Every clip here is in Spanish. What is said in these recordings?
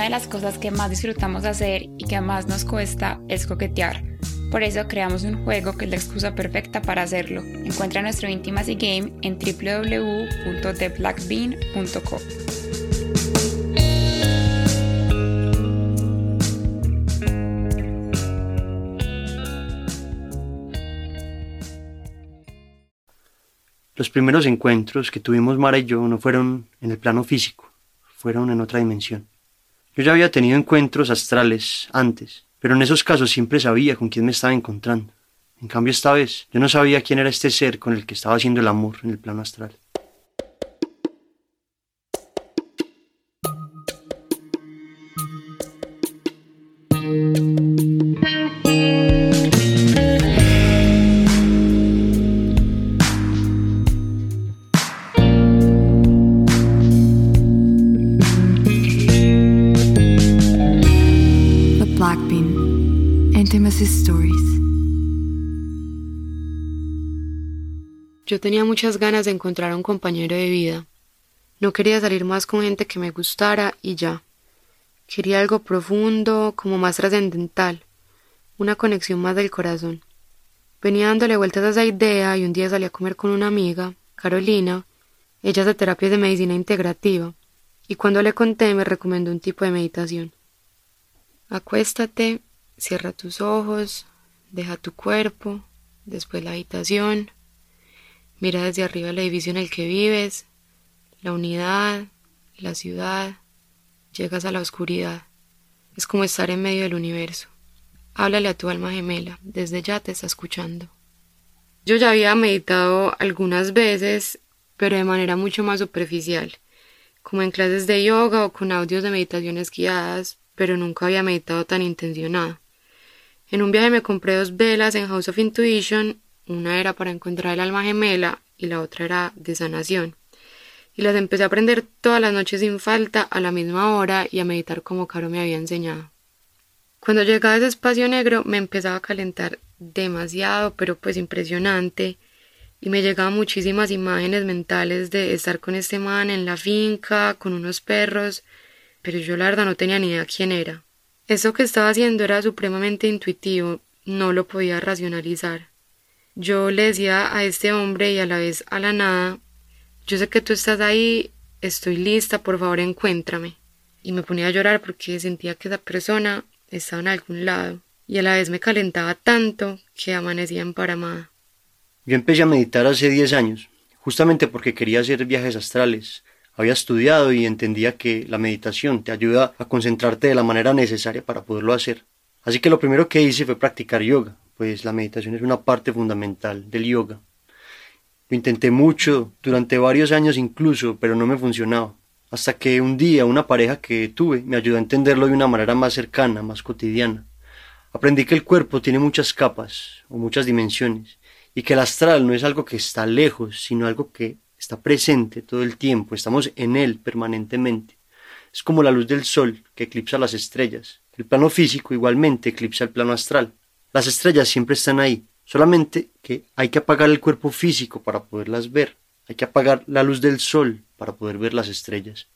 Una de las cosas que más disfrutamos hacer y que más nos cuesta es coquetear. Por eso creamos un juego que es la excusa perfecta para hacerlo. Encuentra nuestro Intimacy Game en www.theblackbean.co. Los primeros encuentros que tuvimos Mara y yo no fueron en el plano físico, fueron en otra dimensión. Yo ya había tenido encuentros astrales antes, pero en esos casos siempre sabía con quién me estaba encontrando. En cambio esta vez yo no sabía quién era este ser con el que estaba haciendo el amor en el plano astral. Yo tenía muchas ganas de encontrar a un compañero de vida. No quería salir más con gente que me gustara y ya. Quería algo profundo, como más trascendental, una conexión más del corazón. Venía dándole vueltas a esa idea y un día salí a comer con una amiga, Carolina. Ella hace terapias de medicina integrativa y cuando le conté me recomendó un tipo de meditación. Acuéstate, cierra tus ojos, deja tu cuerpo, después la habitación, Mira desde arriba el edificio en el que vives, la unidad, la ciudad. Llegas a la oscuridad. Es como estar en medio del universo. Háblale a tu alma gemela. Desde ya te está escuchando. Yo ya había meditado algunas veces, pero de manera mucho más superficial, como en clases de yoga o con audios de meditaciones guiadas, pero nunca había meditado tan intencionado. En un viaje me compré dos velas en House of Intuition una era para encontrar el alma gemela y la otra era de sanación. Y las empecé a aprender todas las noches sin falta a la misma hora y a meditar como Caro me había enseñado. Cuando llegaba a ese espacio negro me empezaba a calentar demasiado, pero pues impresionante, y me llegaban muchísimas imágenes mentales de estar con este man en la finca, con unos perros, pero yo la verdad no tenía ni idea quién era. Eso que estaba haciendo era supremamente intuitivo, no lo podía racionalizar. Yo le decía a este hombre y a la vez a la nada, yo sé que tú estás ahí, estoy lista, por favor encuéntrame. Y me ponía a llorar porque sentía que esa persona estaba en algún lado y a la vez me calentaba tanto que amanecía emparamada. Yo empecé a meditar hace diez años, justamente porque quería hacer viajes astrales. Había estudiado y entendía que la meditación te ayuda a concentrarte de la manera necesaria para poderlo hacer. Así que lo primero que hice fue practicar yoga pues la meditación es una parte fundamental del yoga. Lo intenté mucho, durante varios años incluso, pero no me funcionaba. Hasta que un día una pareja que tuve me ayudó a entenderlo de una manera más cercana, más cotidiana. Aprendí que el cuerpo tiene muchas capas o muchas dimensiones y que el astral no es algo que está lejos, sino algo que está presente todo el tiempo, estamos en él permanentemente. Es como la luz del sol que eclipsa las estrellas. El plano físico igualmente eclipsa el plano astral. Las estrellas siempre están ahí, solamente que hay que apagar el cuerpo físico para poderlas ver, hay que apagar la luz del sol para poder ver las estrellas.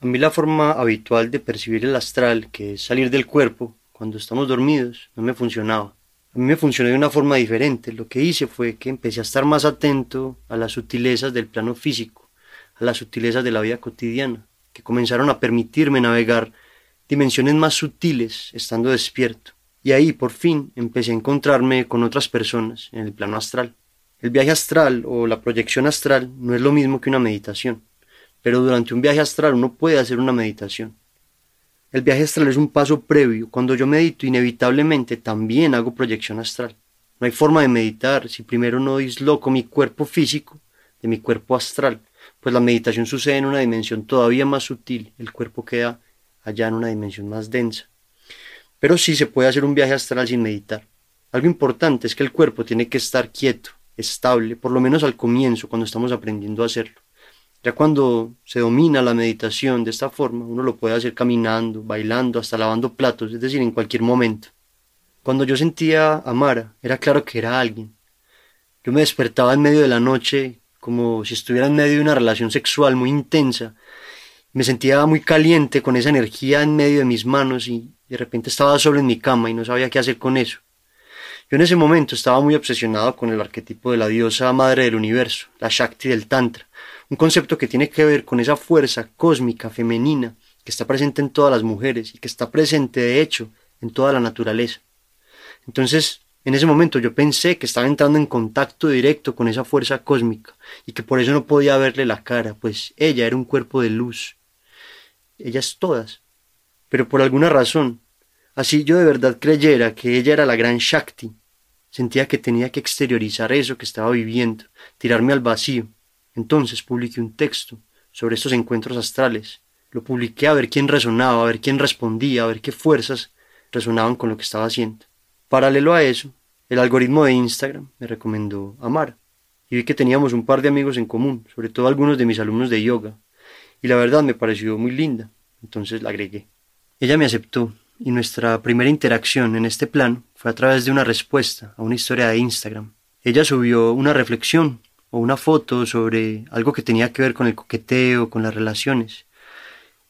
A mí la forma habitual de percibir el astral, que es salir del cuerpo cuando estamos dormidos, no me funcionaba. A mí me funcionó de una forma diferente. Lo que hice fue que empecé a estar más atento a las sutilezas del plano físico, a las sutilezas de la vida cotidiana, que comenzaron a permitirme navegar dimensiones más sutiles estando despierto. Y ahí por fin empecé a encontrarme con otras personas en el plano astral. El viaje astral o la proyección astral no es lo mismo que una meditación, pero durante un viaje astral uno puede hacer una meditación. El viaje astral es un paso previo. Cuando yo medito, inevitablemente también hago proyección astral. No hay forma de meditar si primero no disloco mi cuerpo físico de mi cuerpo astral, pues la meditación sucede en una dimensión todavía más sutil, el cuerpo queda allá en una dimensión más densa. Pero sí se puede hacer un viaje astral sin meditar. Algo importante es que el cuerpo tiene que estar quieto, estable, por lo menos al comienzo, cuando estamos aprendiendo a hacerlo. Ya cuando se domina la meditación de esta forma, uno lo puede hacer caminando, bailando, hasta lavando platos, es decir, en cualquier momento. Cuando yo sentía a Mara, era claro que era alguien. Yo me despertaba en medio de la noche como si estuviera en medio de una relación sexual muy intensa Me sentía muy caliente con esa energía en medio de mis manos y de repente estaba solo en mi cama y no sabía qué hacer con eso. Yo en ese momento estaba muy obsesionado con el arquetipo de la diosa madre del universo, la Shakti del Tantra, un concepto que tiene que ver con esa fuerza cósmica femenina que está presente en todas las mujeres y que está presente de hecho en toda la naturaleza. Entonces, en ese momento yo pensé que estaba entrando en contacto directo con esa fuerza cósmica y que por eso no podía verle la cara, pues ella era un cuerpo de luz. Ellas todas. Pero por alguna razón, así yo de verdad creyera que ella era la gran Shakti, sentía que tenía que exteriorizar eso que estaba viviendo, tirarme al vacío. Entonces publiqué un texto sobre estos encuentros astrales. Lo publiqué a ver quién resonaba, a ver quién respondía, a ver qué fuerzas resonaban con lo que estaba haciendo. Paralelo a eso, el algoritmo de Instagram me recomendó a Mara, y vi que teníamos un par de amigos en común, sobre todo algunos de mis alumnos de yoga, y la verdad me pareció muy linda, entonces la agregué. Ella me aceptó, y nuestra primera interacción en este plan fue a través de una respuesta a una historia de Instagram. Ella subió una reflexión o una foto sobre algo que tenía que ver con el coqueteo, con las relaciones,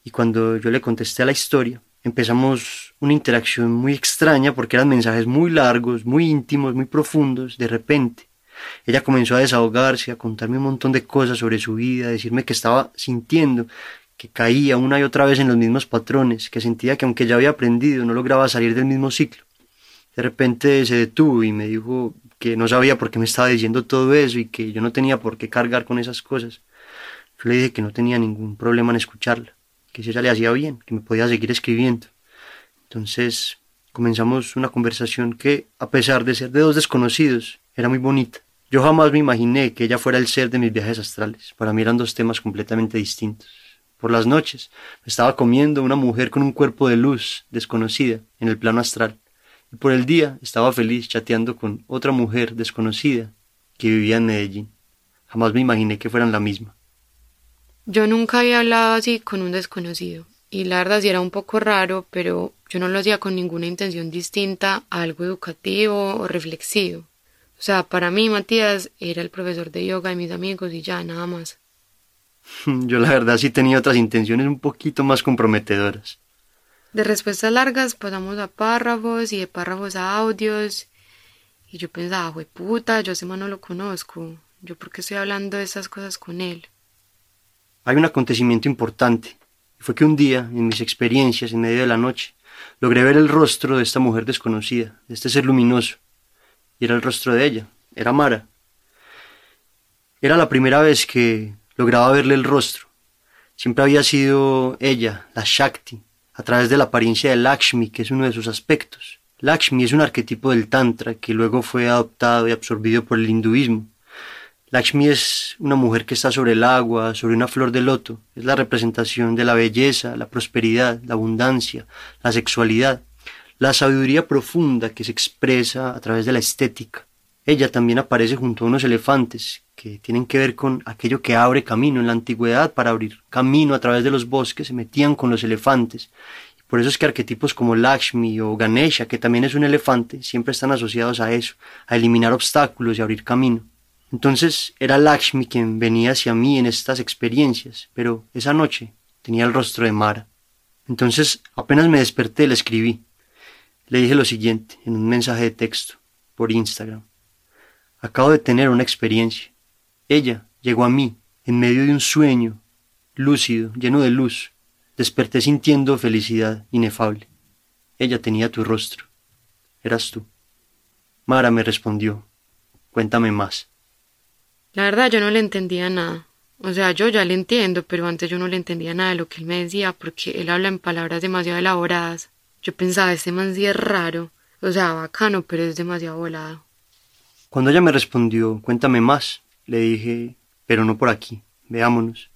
y cuando yo le contesté a la historia, empezamos una interacción muy extraña porque eran mensajes muy largos, muy íntimos, muy profundos, de repente. Ella comenzó a desahogarse, a contarme un montón de cosas sobre su vida, a decirme que estaba sintiendo, que caía una y otra vez en los mismos patrones, que sentía que aunque ya había aprendido no lograba salir del mismo ciclo. De repente se detuvo y me dijo que no sabía por qué me estaba diciendo todo eso y que yo no tenía por qué cargar con esas cosas. Yo le dije que no tenía ningún problema en escucharla que si ella le hacía bien, que me podía seguir escribiendo. Entonces comenzamos una conversación que, a pesar de ser de dos desconocidos, era muy bonita. Yo jamás me imaginé que ella fuera el ser de mis viajes astrales. Para mí eran dos temas completamente distintos. Por las noches estaba comiendo una mujer con un cuerpo de luz desconocida en el plano astral. Y por el día estaba feliz chateando con otra mujer desconocida que vivía en Medellín. Jamás me imaginé que fueran la misma. Yo nunca había hablado así con un desconocido, y la verdad sí era un poco raro, pero yo no lo hacía con ninguna intención distinta a algo educativo o reflexivo. O sea, para mí Matías era el profesor de yoga de mis amigos y ya, nada más. Yo la verdad sí tenía otras intenciones un poquito más comprometedoras. De respuestas largas pasamos a párrafos y de párrafos a audios. Y yo pensaba, güey puta, yo ese man no lo conozco. Yo por qué estoy hablando de esas cosas con él hay un acontecimiento importante. Fue que un día, en mis experiencias, en medio de la noche, logré ver el rostro de esta mujer desconocida, de este ser luminoso. Y era el rostro de ella, era Mara. Era la primera vez que lograba verle el rostro. Siempre había sido ella, la Shakti, a través de la apariencia de Lakshmi, que es uno de sus aspectos. Lakshmi es un arquetipo del Tantra que luego fue adoptado y absorbido por el hinduismo. Lakshmi es una mujer que está sobre el agua, sobre una flor de loto. Es la representación de la belleza, la prosperidad, la abundancia, la sexualidad, la sabiduría profunda que se expresa a través de la estética. Ella también aparece junto a unos elefantes que tienen que ver con aquello que abre camino. En la antigüedad, para abrir camino a través de los bosques, se metían con los elefantes. Por eso es que arquetipos como Lakshmi o Ganesha, que también es un elefante, siempre están asociados a eso, a eliminar obstáculos y abrir camino. Entonces era Lakshmi quien venía hacia mí en estas experiencias, pero esa noche tenía el rostro de Mara. Entonces apenas me desperté le escribí. Le dije lo siguiente en un mensaje de texto por Instagram. Acabo de tener una experiencia. Ella llegó a mí en medio de un sueño, lúcido, lleno de luz. Desperté sintiendo felicidad inefable. Ella tenía tu rostro. Eras tú. Mara me respondió. Cuéntame más. La verdad yo no le entendía nada. O sea, yo ya le entiendo, pero antes yo no le entendía nada de lo que él me decía porque él habla en palabras demasiado elaboradas. Yo pensaba, este man sí es raro. O sea, bacano, pero es demasiado volado. Cuando ella me respondió, cuéntame más, le dije, pero no por aquí, veámonos.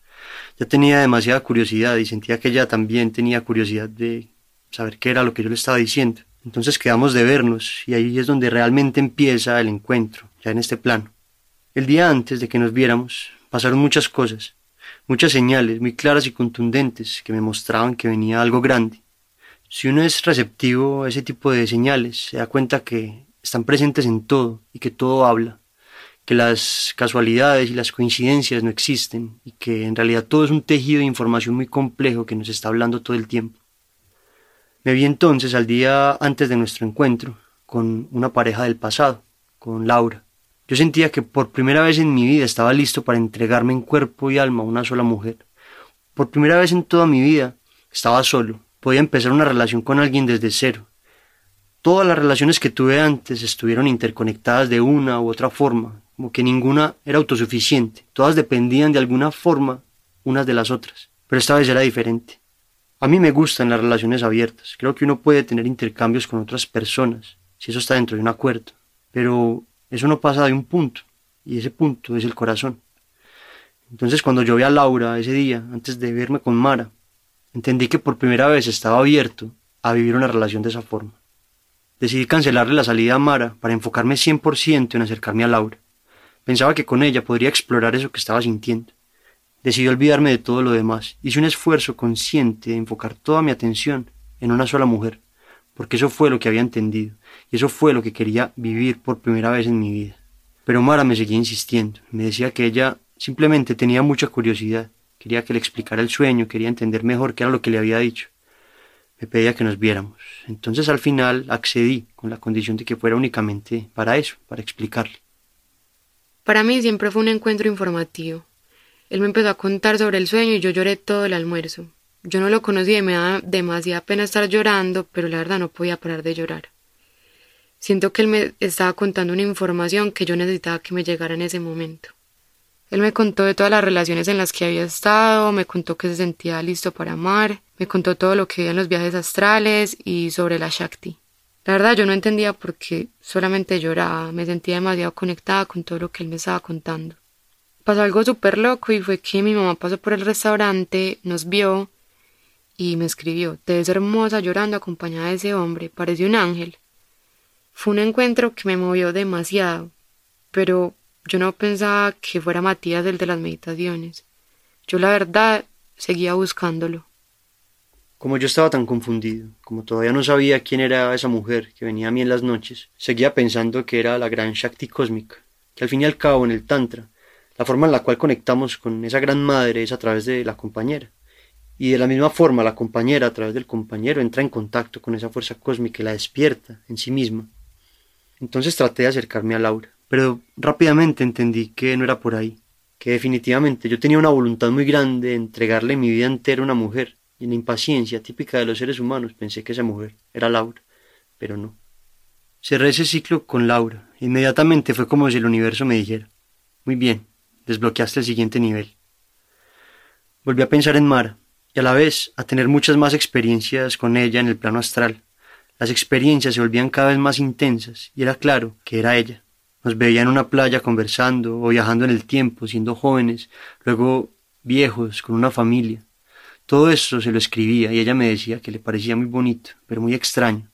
Ya tenía demasiada curiosidad y sentía que ella también tenía curiosidad de saber qué era lo que yo le estaba diciendo. Entonces quedamos de vernos y ahí es donde realmente empieza el encuentro, ya en este plano. El día antes de que nos viéramos, pasaron muchas cosas, muchas señales muy claras y contundentes que me mostraban que venía algo grande. Si uno es receptivo a ese tipo de señales, se da cuenta que están presentes en todo y que todo habla, que las casualidades y las coincidencias no existen y que en realidad todo es un tejido de información muy complejo que nos está hablando todo el tiempo. Me vi entonces al día antes de nuestro encuentro con una pareja del pasado, con Laura. Yo sentía que por primera vez en mi vida estaba listo para entregarme en cuerpo y alma a una sola mujer. Por primera vez en toda mi vida estaba solo, podía empezar una relación con alguien desde cero. Todas las relaciones que tuve antes estuvieron interconectadas de una u otra forma, como que ninguna era autosuficiente, todas dependían de alguna forma unas de las otras, pero esta vez era diferente. A mí me gustan las relaciones abiertas, creo que uno puede tener intercambios con otras personas, si eso está dentro de un acuerdo, pero eso no pasa de un punto, y ese punto es el corazón. Entonces cuando yo vi a Laura ese día, antes de verme con Mara, entendí que por primera vez estaba abierto a vivir una relación de esa forma. Decidí cancelarle la salida a Mara para enfocarme 100% en acercarme a Laura. Pensaba que con ella podría explorar eso que estaba sintiendo. Decidí olvidarme de todo lo demás. Hice un esfuerzo consciente de enfocar toda mi atención en una sola mujer, porque eso fue lo que había entendido, y eso fue lo que quería vivir por primera vez en mi vida. Pero Mara me seguía insistiendo, me decía que ella simplemente tenía mucha curiosidad, quería que le explicara el sueño, quería entender mejor qué era lo que le había dicho. Me pedía que nos viéramos. Entonces al final accedí con la condición de que fuera únicamente para eso, para explicarle. Para mí siempre fue un encuentro informativo. Él me empezó a contar sobre el sueño y yo lloré todo el almuerzo. Yo no lo conocía y me daba demasiada pena estar llorando, pero la verdad no podía parar de llorar. Siento que él me estaba contando una información que yo necesitaba que me llegara en ese momento. Él me contó de todas las relaciones en las que había estado, me contó que se sentía listo para amar, me contó todo lo que veía en los viajes astrales y sobre la Shakti. La verdad yo no entendía por qué solamente lloraba, me sentía demasiado conectada con todo lo que él me estaba contando pasó algo súper loco y fue que mi mamá pasó por el restaurante, nos vio y me escribió, te ves hermosa llorando acompañada de ese hombre, parece un ángel. Fue un encuentro que me movió demasiado, pero yo no pensaba que fuera Matías el de las meditaciones. Yo la verdad seguía buscándolo. Como yo estaba tan confundido, como todavía no sabía quién era esa mujer que venía a mí en las noches, seguía pensando que era la gran Shakti cósmica, que al fin y al cabo en el Tantra la forma en la cual conectamos con esa gran madre es a través de la compañera. Y de la misma forma la compañera a través del compañero entra en contacto con esa fuerza cósmica y la despierta en sí misma. Entonces traté de acercarme a Laura, pero rápidamente entendí que no era por ahí, que definitivamente yo tenía una voluntad muy grande de entregarle mi vida entera a una mujer, y en la impaciencia típica de los seres humanos pensé que esa mujer era Laura, pero no. Cerré ese ciclo con Laura, inmediatamente fue como si el universo me dijera, muy bien, desbloqueaste el siguiente nivel. Volví a pensar en Mara y a la vez a tener muchas más experiencias con ella en el plano astral. Las experiencias se volvían cada vez más intensas y era claro que era ella. Nos veía en una playa conversando o viajando en el tiempo, siendo jóvenes, luego viejos, con una familia. Todo eso se lo escribía y ella me decía que le parecía muy bonito, pero muy extraño.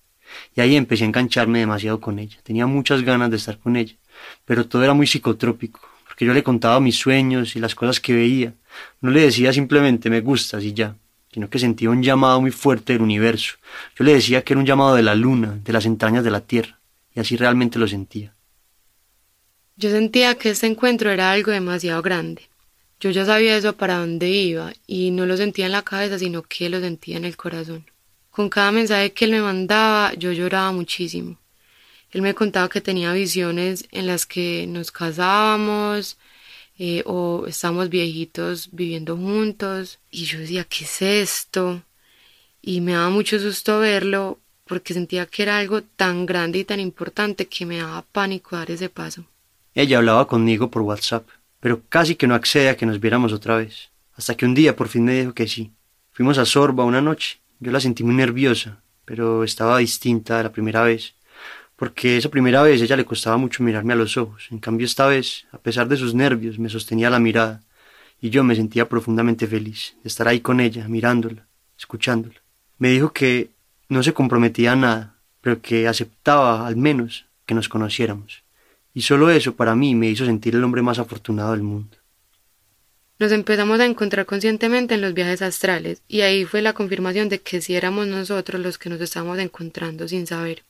Y ahí empecé a engancharme demasiado con ella. Tenía muchas ganas de estar con ella, pero todo era muy psicotrópico porque yo le contaba mis sueños y las cosas que veía. No le decía simplemente me gustas y ya, sino que sentía un llamado muy fuerte del universo. Yo le decía que era un llamado de la luna, de las entrañas de la tierra, y así realmente lo sentía. Yo sentía que este encuentro era algo demasiado grande. Yo ya sabía eso para dónde iba, y no lo sentía en la cabeza, sino que lo sentía en el corazón. Con cada mensaje que él me mandaba, yo lloraba muchísimo. Él me contaba que tenía visiones en las que nos casábamos eh, o estábamos viejitos viviendo juntos y yo decía, ¿qué es esto? Y me daba mucho susto verlo porque sentía que era algo tan grande y tan importante que me daba pánico dar ese paso. Ella hablaba conmigo por WhatsApp, pero casi que no accede a que nos viéramos otra vez, hasta que un día por fin me dijo que sí. Fuimos a Sorba una noche. Yo la sentí muy nerviosa, pero estaba distinta de la primera vez porque esa primera vez ella le costaba mucho mirarme a los ojos. En cambio esta vez, a pesar de sus nervios, me sostenía la mirada, y yo me sentía profundamente feliz de estar ahí con ella, mirándola, escuchándola. Me dijo que no se comprometía a nada, pero que aceptaba al menos que nos conociéramos. Y solo eso para mí me hizo sentir el hombre más afortunado del mundo. Nos empezamos a encontrar conscientemente en los viajes astrales, y ahí fue la confirmación de que si éramos nosotros los que nos estábamos encontrando sin saber.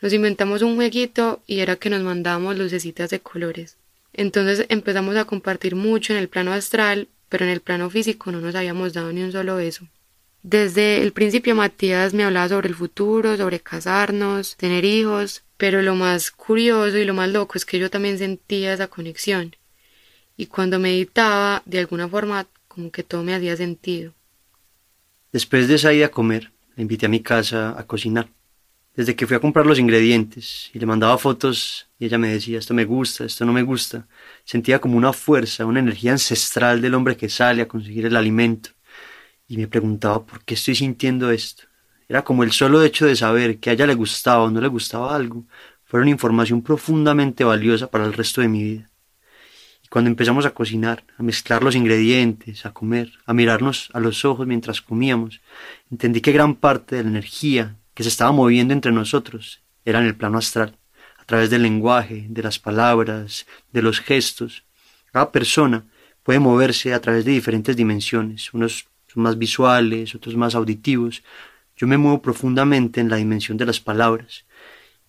Nos inventamos un jueguito y era que nos mandábamos lucecitas de colores. Entonces empezamos a compartir mucho en el plano astral, pero en el plano físico no nos habíamos dado ni un solo beso. Desde el principio Matías me hablaba sobre el futuro, sobre casarnos, tener hijos, pero lo más curioso y lo más loco es que yo también sentía esa conexión. Y cuando meditaba, de alguna forma, como que todo me hacía sentido. Después de esa ida a comer, le invité a mi casa a cocinar. Desde que fui a comprar los ingredientes y le mandaba fotos y ella me decía esto me gusta, esto no me gusta, sentía como una fuerza, una energía ancestral del hombre que sale a conseguir el alimento. Y me preguntaba por qué estoy sintiendo esto. Era como el solo hecho de saber que a ella le gustaba o no le gustaba algo, fuera una información profundamente valiosa para el resto de mi vida. Y cuando empezamos a cocinar, a mezclar los ingredientes, a comer, a mirarnos a los ojos mientras comíamos, entendí que gran parte de la energía que se estaba moviendo entre nosotros era en el plano astral, a través del lenguaje, de las palabras, de los gestos. Cada persona puede moverse a través de diferentes dimensiones, unos son más visuales, otros más auditivos. Yo me muevo profundamente en la dimensión de las palabras,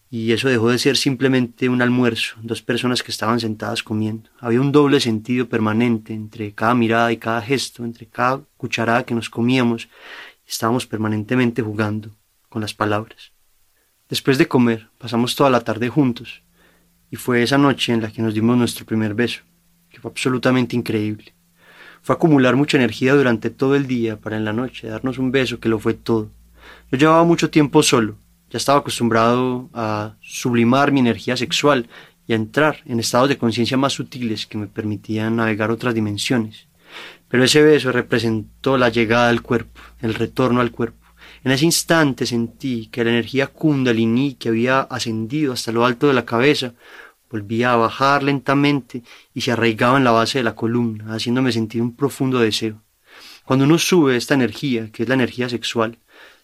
y eso dejó de ser simplemente un almuerzo, dos personas que estaban sentadas comiendo. Había un doble sentido permanente entre cada mirada y cada gesto, entre cada cucharada que nos comíamos, estábamos permanentemente jugando con las palabras. Después de comer, pasamos toda la tarde juntos, y fue esa noche en la que nos dimos nuestro primer beso, que fue absolutamente increíble. Fue acumular mucha energía durante todo el día para en la noche darnos un beso que lo fue todo. Yo llevaba mucho tiempo solo, ya estaba acostumbrado a sublimar mi energía sexual y a entrar en estados de conciencia más sutiles que me permitían navegar otras dimensiones. Pero ese beso representó la llegada al cuerpo, el retorno al cuerpo. En ese instante sentí que la energía kundalini que había ascendido hasta lo alto de la cabeza volvía a bajar lentamente y se arraigaba en la base de la columna, haciéndome sentir un profundo deseo. Cuando uno sube esta energía, que es la energía sexual,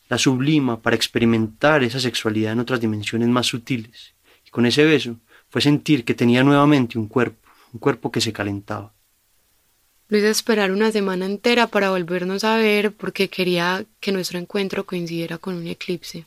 la sublima para experimentar esa sexualidad en otras dimensiones más sutiles. Y con ese beso fue sentir que tenía nuevamente un cuerpo, un cuerpo que se calentaba. Lo hice esperar una semana entera para volvernos a ver porque quería que nuestro encuentro coincidiera con un eclipse.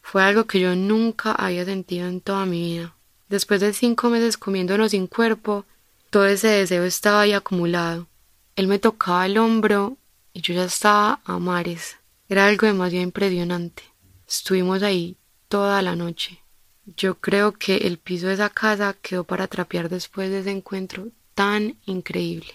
Fue algo que yo nunca había sentido en toda mi vida. Después de cinco meses comiéndonos sin cuerpo, todo ese deseo estaba ahí acumulado. Él me tocaba el hombro y yo ya estaba a mares. Era algo demasiado impresionante. Estuvimos ahí toda la noche. Yo creo que el piso de esa casa quedó para trapear después de ese encuentro tan increíble.